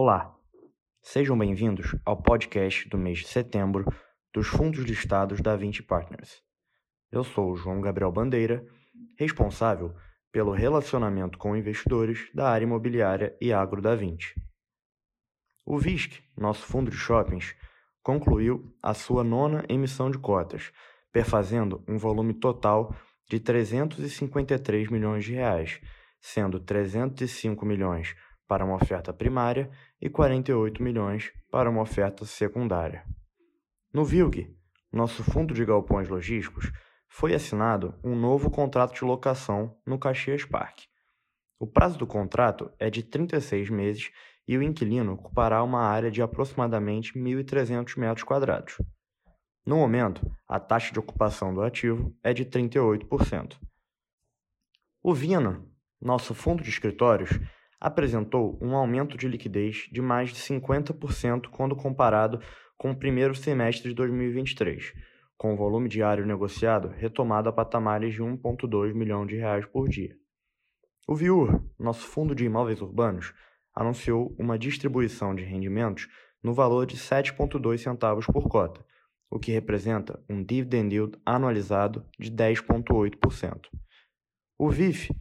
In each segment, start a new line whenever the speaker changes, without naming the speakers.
Olá, sejam bem-vindos ao podcast do mês de setembro dos fundos listados da 20 Partners. Eu sou o João Gabriel Bandeira, responsável pelo relacionamento com investidores da área imobiliária e agro da 20. O VISC, nosso fundo de shoppings, concluiu a sua nona emissão de cotas, perfazendo um volume total de 353 milhões de reais, sendo 305 milhões para uma oferta primária e 48 milhões para uma oferta secundária. No VILG, nosso fundo de galpões logísticos, foi assinado um novo contrato de locação no Caxias Park. O prazo do contrato é de 36 meses e o inquilino ocupará uma área de aproximadamente 1.300 metros quadrados. No momento, a taxa de ocupação do ativo é de 38%. O Vino, nosso fundo de escritórios, apresentou um aumento de liquidez de mais de 50% quando comparado com o primeiro semestre de 2023, com o volume diário negociado retomado a patamares de 1,2 milhão de reais por dia. O Viur, nosso fundo de imóveis urbanos, anunciou uma distribuição de rendimentos no valor de 7,2 centavos por cota, o que representa um dividend yield anualizado de 10,8%. O VIF,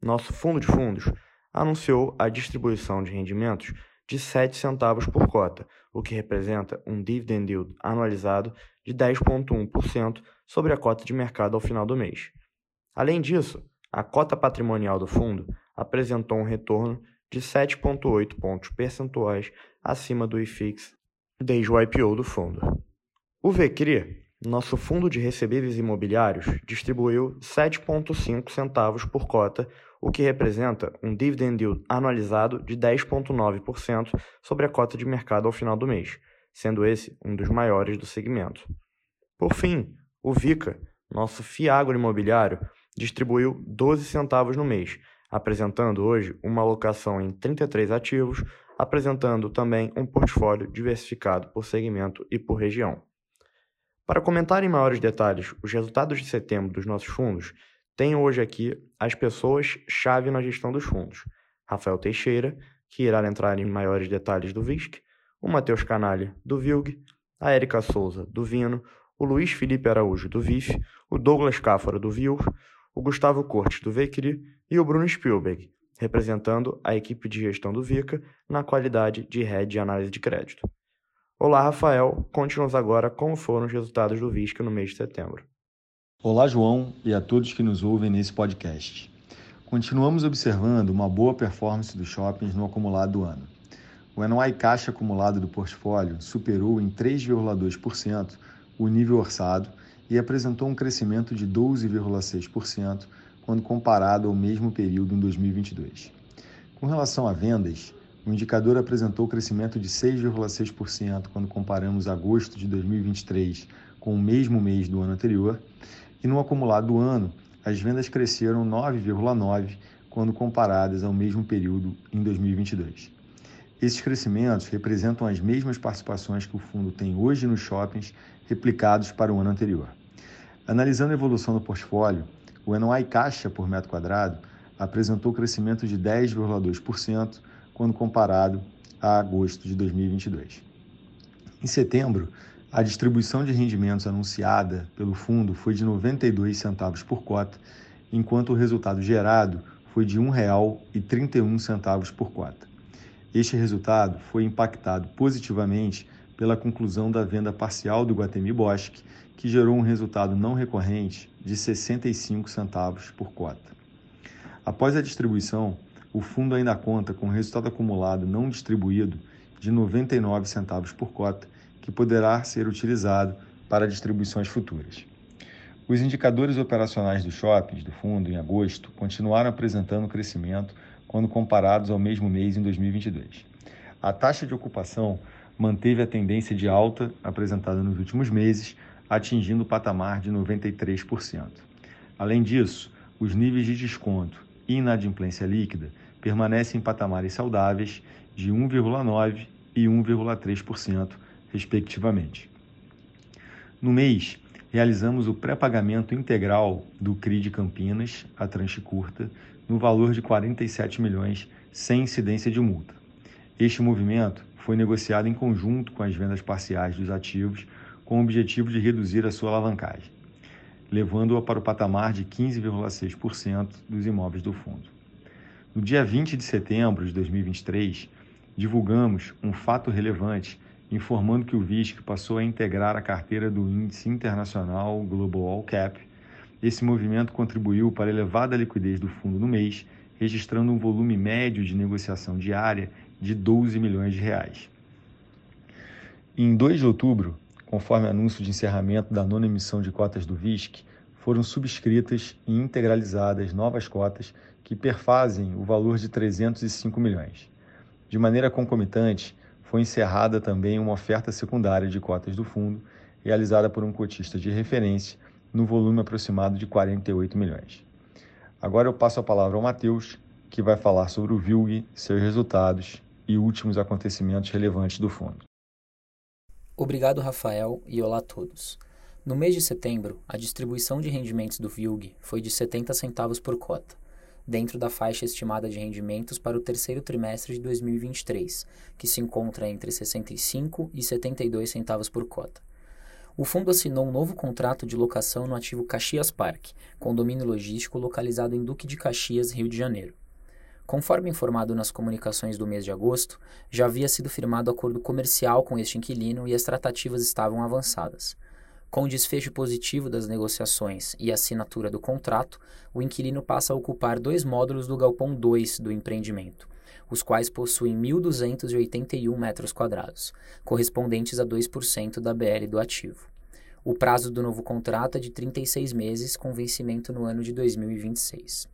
nosso fundo de fundos, anunciou a distribuição de rendimentos de 7 centavos por cota, o que representa um dividend yield anualizado de 10,1% sobre a cota de mercado ao final do mês. Além disso, a cota patrimonial do fundo apresentou um retorno de 7,8 pontos percentuais acima do IFIX desde o IPO do fundo. O VCRI, nosso fundo de recebíveis imobiliários, distribuiu 7,5 centavos por cota, o que representa um dividend yield anualizado de 10,9% sobre a cota de mercado ao final do mês, sendo esse um dos maiores do segmento. Por fim, o VICA, nosso Fiagro imobiliário, distribuiu 12 centavos no mês, apresentando hoje uma alocação em 33 ativos, apresentando também um portfólio diversificado por segmento e por região. Para comentar em maiores detalhes os resultados de setembro dos nossos fundos, tenho hoje aqui as pessoas-chave na gestão dos fundos. Rafael Teixeira, que irá entrar em maiores detalhes do VISC, o Matheus Canalha, do VILG, a Érica Souza, do Vino, o Luiz Felipe Araújo, do VIF, o Douglas Cáfora, do VIUR, o Gustavo Cortes, do VECRI e o Bruno Spielberg, representando a equipe de gestão do VICA na qualidade de Head de Análise de Crédito. Olá, Rafael. Conte-nos agora como foram os resultados do VISC no mês de setembro.
Olá, João, e a todos que nos ouvem nesse podcast. Continuamos observando uma boa performance dos shoppings no acumulado do ano. O NOI caixa acumulado do portfólio superou em 3,2% o nível orçado e apresentou um crescimento de 12,6% quando comparado ao mesmo período em 2022. Com relação a vendas, o indicador apresentou crescimento de 6,6% quando comparamos agosto de 2023 com o mesmo mês do ano anterior e no acumulado do ano, as vendas cresceram 9,9% quando comparadas ao mesmo período em 2022. Esses crescimentos representam as mesmas participações que o fundo tem hoje nos shoppings, replicados para o ano anterior. Analisando a evolução do portfólio, o NOI caixa por metro quadrado apresentou crescimento de 10,2% quando comparado a agosto de 2022. Em setembro, a distribuição de rendimentos anunciada pelo fundo foi de 92 centavos por cota, enquanto o resultado gerado foi de R$ 1,31 por cota. Este resultado foi impactado positivamente pela conclusão da venda parcial do Guatemi Bosque, que gerou um resultado não recorrente de 65 centavos por cota. Após a distribuição, o fundo ainda conta com resultado acumulado não distribuído de 99 centavos por cota que poderá ser utilizado para distribuições futuras. Os indicadores operacionais dos shoppings do fundo em agosto continuaram apresentando crescimento quando comparados ao mesmo mês em 2022. A taxa de ocupação manteve a tendência de alta apresentada nos últimos meses, atingindo o patamar de 93%. Além disso, os níveis de desconto e inadimplência líquida permanecem em patamares saudáveis de 1,9% e 1,3%, respectivamente. No mês, realizamos o pré-pagamento integral do CRI de Campinas, a tranche curta, no valor de 47 milhões sem incidência de multa. Este movimento foi negociado em conjunto com as vendas parciais dos ativos, com o objetivo de reduzir a sua alavancagem, levando-a para o patamar de 15,6% dos imóveis do fundo. No dia 20 de setembro de 2023, divulgamos um fato relevante informando que o VISC passou a integrar a carteira do índice internacional Global All Cap. Esse movimento contribuiu para a elevada liquidez do fundo no mês, registrando um volume médio de negociação diária de 12 milhões de reais. Em 2 de outubro, conforme anúncio de encerramento da nona emissão de cotas do VISC, foram subscritas e integralizadas novas cotas que perfazem o valor de 305 milhões. De maneira concomitante, foi encerrada também uma oferta secundária de cotas do fundo, realizada por um cotista de referência, no volume aproximado de 48 milhões. Agora eu passo a palavra ao Matheus, que vai falar sobre o VILG, seus resultados e últimos acontecimentos relevantes do fundo.
Obrigado, Rafael, e olá a todos. No mês de setembro, a distribuição de rendimentos do VILG foi de 70 centavos por cota, dentro da faixa estimada de rendimentos para o terceiro trimestre de 2023, que se encontra entre 65 e 72 centavos por cota. O fundo assinou um novo contrato de locação no ativo Caxias Park, condomínio logístico localizado em Duque de Caxias, Rio de Janeiro. Conforme informado nas comunicações do mês de agosto, já havia sido firmado acordo comercial com este inquilino e as tratativas estavam avançadas. Com o desfecho positivo das negociações e assinatura do contrato, o inquilino passa a ocupar dois módulos do galpão 2 do empreendimento, os quais possuem 1.281 metros quadrados, correspondentes a 2% da BL do ativo. O prazo do novo contrato é de 36 meses, com vencimento no ano de 2026.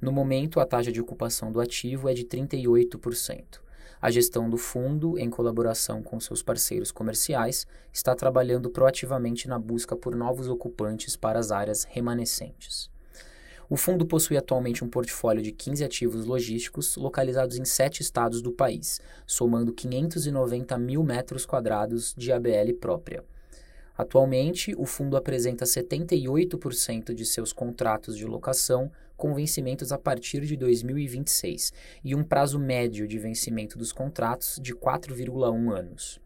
No momento, a taxa de ocupação do ativo é de 38%. A gestão do fundo, em colaboração com seus parceiros comerciais, está trabalhando proativamente na busca por novos ocupantes para as áreas remanescentes. O fundo possui atualmente um portfólio de 15 ativos logísticos localizados em sete estados do país, somando 590 mil metros quadrados de ABL própria. Atualmente, o fundo apresenta 78% de seus contratos de locação com vencimentos a partir de 2026 e um prazo médio de vencimento dos contratos de 4,1 anos.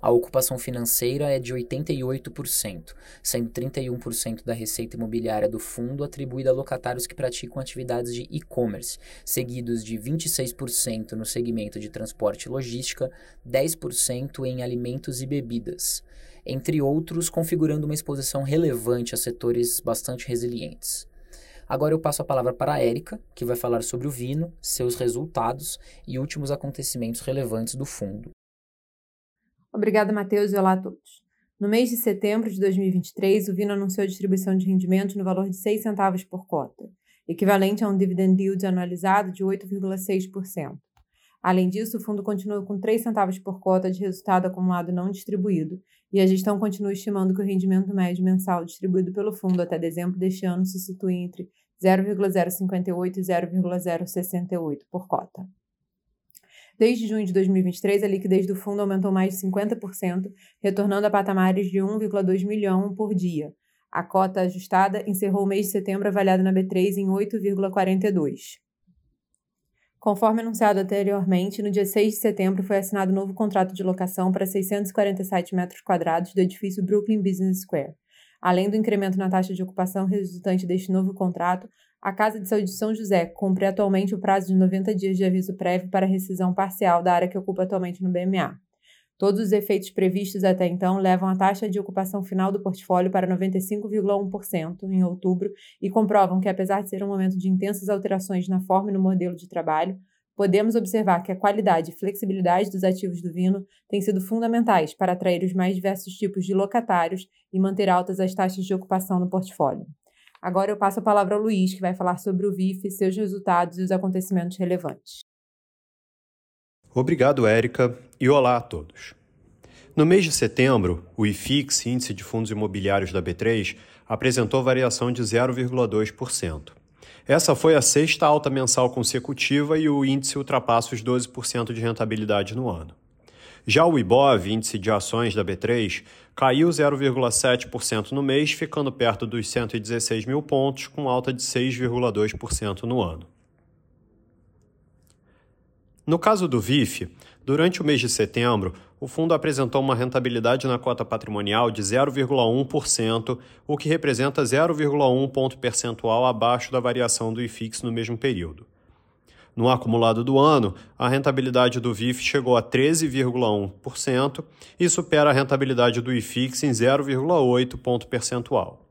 A ocupação financeira é de 88%, sendo 31% da receita imobiliária do fundo atribuída a locatários que praticam atividades de e-commerce, seguidos de 26% no segmento de transporte e logística, 10% em alimentos e bebidas, entre outros, configurando uma exposição relevante a setores bastante resilientes. Agora eu passo a palavra para a Érica, que vai falar sobre o Vino, seus resultados e últimos acontecimentos relevantes do fundo.
Obrigada, Matheus, e olá a todos. No mês de setembro de 2023, o Vino anunciou a distribuição de rendimentos no valor de 6 centavos por cota, equivalente a um dividend yield anualizado de 8,6%. Além disso, o fundo continua com 3 centavos por cota de resultado acumulado não distribuído, e a gestão continua estimando que o rendimento médio mensal distribuído pelo fundo até dezembro deste ano se situa entre 0,058 e 0,068 por cota. Desde junho de 2023, a liquidez do fundo aumentou mais de 50%, retornando a patamares de 1,2 milhão por dia. A cota ajustada encerrou o mês de setembro avaliada na B3 em 8,42. Conforme anunciado anteriormente, no dia 6 de setembro foi assinado um novo contrato de locação para 647 metros quadrados do edifício Brooklyn Business Square. Além do incremento na taxa de ocupação resultante deste novo contrato, a Casa de Saúde de São José cumpre atualmente o prazo de 90 dias de aviso prévio para rescisão parcial da área que ocupa atualmente no BMA. Todos os efeitos previstos até então levam a taxa de ocupação final do portfólio para 95,1% em outubro e comprovam que, apesar de ser um momento de intensas alterações na forma e no modelo de trabalho, podemos observar que a qualidade e flexibilidade dos ativos do Vino têm sido fundamentais para atrair os mais diversos tipos de locatários e manter altas as taxas de ocupação no portfólio. Agora eu passo a palavra ao Luiz, que vai falar sobre o VIF, seus resultados e os acontecimentos relevantes.
Obrigado, Érica, e olá a todos. No mês de setembro, o IFIX, Índice de Fundos Imobiliários da B3, apresentou variação de 0,2%. Essa foi a sexta alta mensal consecutiva e o índice ultrapassa os 12% de rentabilidade no ano. Já o IBOV, índice de ações da B3, caiu 0,7% no mês, ficando perto dos 116 mil pontos, com alta de 6,2% no ano. No caso do VIF, durante o mês de setembro, o fundo apresentou uma rentabilidade na cota patrimonial de 0,1%, o que representa 0,1 ponto percentual abaixo da variação do IFIX no mesmo período. No acumulado do ano, a rentabilidade do VIF chegou a 13,1% e supera a rentabilidade do IFIX em 0,8 ponto percentual.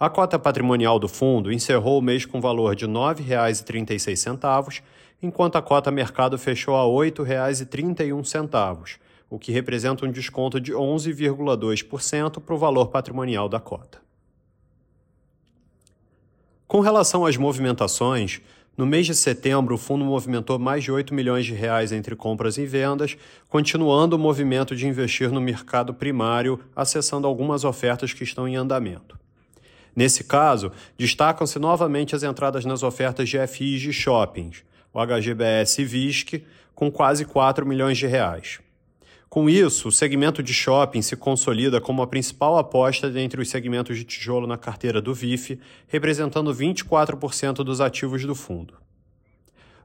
A cota patrimonial do fundo encerrou o mês com valor de R$ 9,36, enquanto a cota mercado fechou a R$ 8,31, o que representa um desconto de 11,2% para o valor patrimonial da cota. Com relação às movimentações, no mês de setembro, o fundo movimentou mais de 8 milhões de reais entre compras e vendas, continuando o movimento de investir no mercado primário, acessando algumas ofertas que estão em andamento. Nesse caso, destacam-se novamente as entradas nas ofertas de FIs de shoppings, o HGBS VISC, com quase 4 milhões de reais. Com isso, o segmento de shopping se consolida como a principal aposta dentre os segmentos de tijolo na carteira do VIF, representando 24% dos ativos do fundo.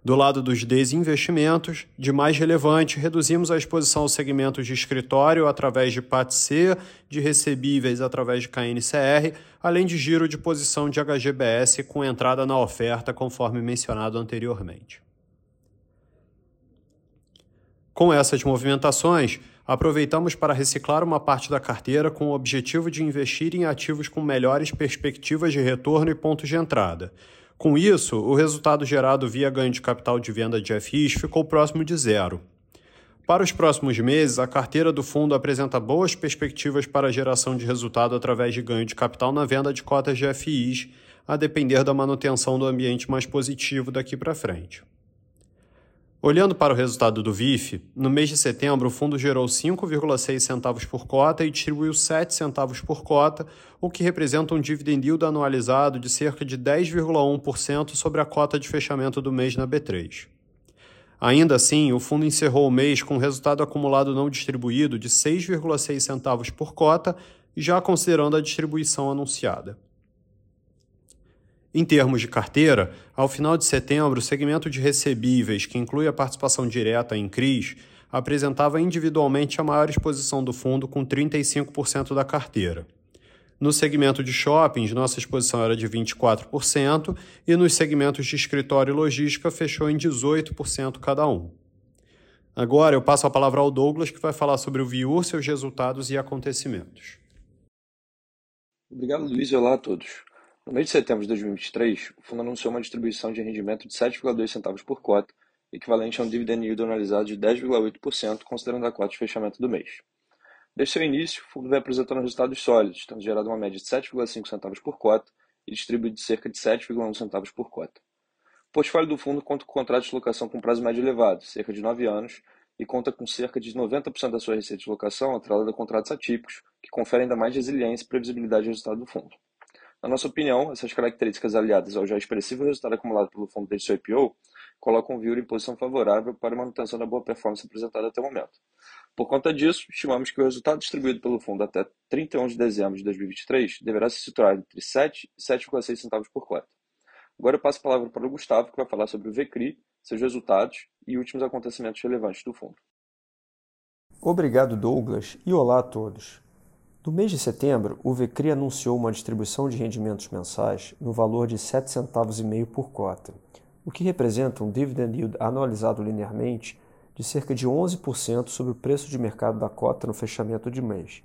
Do lado dos desinvestimentos, de mais relevante, reduzimos a exposição aos segmentos de escritório através de PATC, de recebíveis através de KNCR, além de giro de posição de HGBS com entrada na oferta, conforme mencionado anteriormente. Com essas movimentações, aproveitamos para reciclar uma parte da carteira com o objetivo de investir em ativos com melhores perspectivas de retorno e pontos de entrada. Com isso, o resultado gerado via ganho de capital de venda de FIs ficou próximo de zero. Para os próximos meses, a carteira do fundo apresenta boas perspectivas para a geração de resultado através de ganho de capital na venda de cotas de FIs, a depender da manutenção do ambiente mais positivo daqui para frente. Olhando para o resultado do VIF, no mês de setembro o fundo gerou 5,6 centavos por cota e distribuiu 7 centavos por cota, o que representa um dividend yield anualizado de cerca de 10,1% sobre a cota de fechamento do mês na B3. Ainda assim, o fundo encerrou o mês com um resultado acumulado não distribuído de 6,6 centavos por cota, já considerando a distribuição anunciada. Em termos de carteira, ao final de setembro, o segmento de recebíveis, que inclui a participação direta em CRIs, apresentava individualmente a maior exposição do fundo, com 35% da carteira. No segmento de shoppings, nossa exposição era de 24%, e nos segmentos de escritório e logística fechou em 18% cada um. Agora eu passo a palavra ao Douglas, que vai falar sobre o Viur, seus resultados e acontecimentos.
Obrigado, Luiz, olá a todos. No mês de setembro de 2023, o fundo anunciou uma distribuição de rendimento de 7,2 centavos por cota, equivalente a um dividend yield analisado de 10,8%, considerando a cota de fechamento do mês. Desde seu início, o fundo vem apresentando resultados sólidos, tendo gerado uma média de 7,5 centavos por cota e distribuído cerca de 7,1 centavos por cota. O portfólio do fundo conta com contratos de locação com prazo médio elevado, cerca de 9 anos, e conta com cerca de 90% da sua receita de locação atrelada a contratos atípicos, que conferem ainda mais resiliência e previsibilidade ao resultado do fundo. Na nossa opinião, essas características aliadas ao já expressivo resultado acumulado pelo fundo desde seu IPO colocam o Viur em posição favorável para a manutenção da boa performance apresentada até o momento. Por conta disso, estimamos que o resultado distribuído pelo fundo até 31 de dezembro de 2023 deverá se situar entre 7 e 7,6 centavos por cota. Agora eu passo a palavra para o Gustavo, que vai falar sobre o VCRI, seus resultados e últimos acontecimentos relevantes do fundo.
Obrigado, Douglas, e olá a todos. No mês de setembro, o VCRI anunciou uma distribuição de rendimentos mensais no valor de 7 centavos e meio por cota, o que representa um dividend yield anualizado linearmente de cerca de 11% sobre o preço de mercado da cota no fechamento de mês.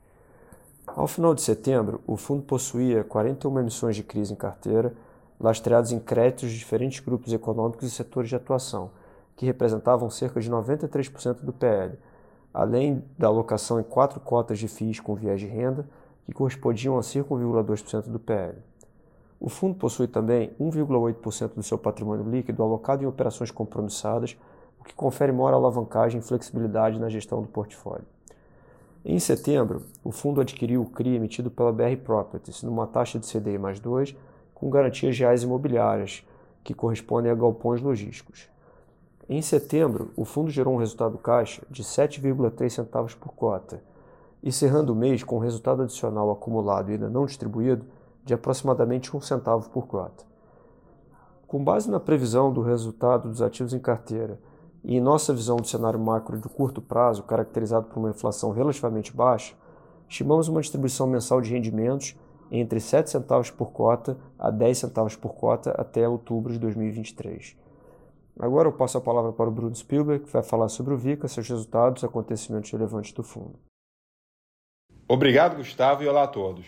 Ao final de setembro, o fundo possuía 41 emissões de crise em carteira, lastreadas em créditos de diferentes grupos econômicos e setores de atuação, que representavam cerca de 93% do PL, além da alocação em quatro cotas de FIIs com viés de renda, que correspondiam a 5,2% do PL. O fundo possui também 1,8% do seu patrimônio líquido alocado em operações compromissadas, o que confere maior alavancagem e flexibilidade na gestão do portfólio. Em setembro, o fundo adquiriu o CRI emitido pela BR Properties numa taxa de CDI mais 2, com garantias reais imobiliárias, que correspondem a galpões logísticos. Em setembro, o fundo gerou um resultado caixa de 7,3 centavos por cota, encerrando o mês com um resultado adicional acumulado e ainda não distribuído de aproximadamente um centavo por cota. Com base na previsão do resultado dos ativos em carteira e em nossa visão do cenário macro de curto prazo, caracterizado por uma inflação relativamente baixa, estimamos uma distribuição mensal de rendimentos entre 7 centavos por cota a 10 centavos por cota até outubro de 2023. Agora eu passo a palavra para o Bruno Spielberg, que vai falar sobre o VICA, seus resultados e acontecimentos relevantes do fundo.
Obrigado, Gustavo, e olá a todos.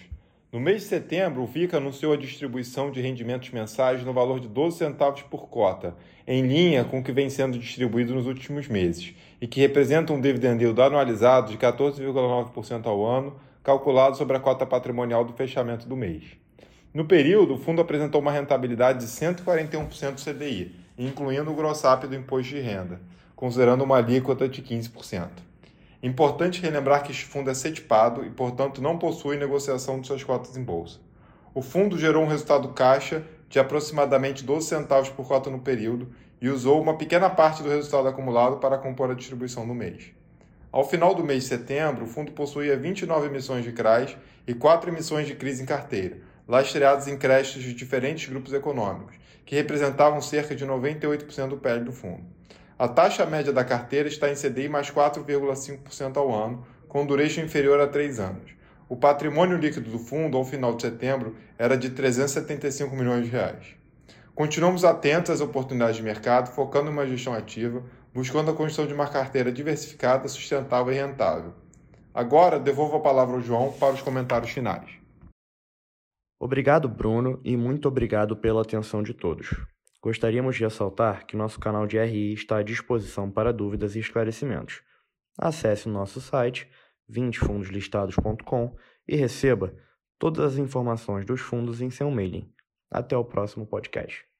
No mês de setembro, o VICA anunciou a distribuição de rendimentos mensais no valor de 12 centavos por cota, em linha com o que vem sendo distribuído nos últimos meses, e que representa um dividend yield anualizado de 14,9% ao ano, calculado sobre a cota patrimonial do fechamento do mês. No período, o fundo apresentou uma rentabilidade de 141% do CDI, incluindo o gross-up do imposto de renda, considerando uma alíquota de 15%. Importante relembrar que este fundo é setipado e, portanto, não possui negociação de suas cotas em bolsa. O fundo gerou um resultado caixa de aproximadamente 12 centavos por cota no período e usou uma pequena parte do resultado acumulado para compor a distribuição no mês. Ao final do mês de setembro, o fundo possuía 29 emissões de CRAs e 4 emissões de crise em carteira, lastreadas em créditos de diferentes grupos econômicos, que representavam cerca de 98% do PL do fundo. A taxa média da carteira está em CDI mais 4,5% ao ano, com duration inferior a 3 anos. O patrimônio líquido do fundo ao final de setembro era de 375 milhões de reais. Continuamos atentos às oportunidades de mercado, focando em uma gestão ativa, buscando a construção de uma carteira diversificada, sustentável e rentável. Agora, devolvo a palavra ao João para os comentários finais.
Obrigado, Bruno, e muito obrigado pela atenção de todos. Gostaríamos de ressaltar que nosso canal de RI está à disposição para dúvidas e esclarecimentos. Acesse o nosso site 20fundoslistados.com e receba todas as informações dos fundos em seu mailing. Até o próximo podcast.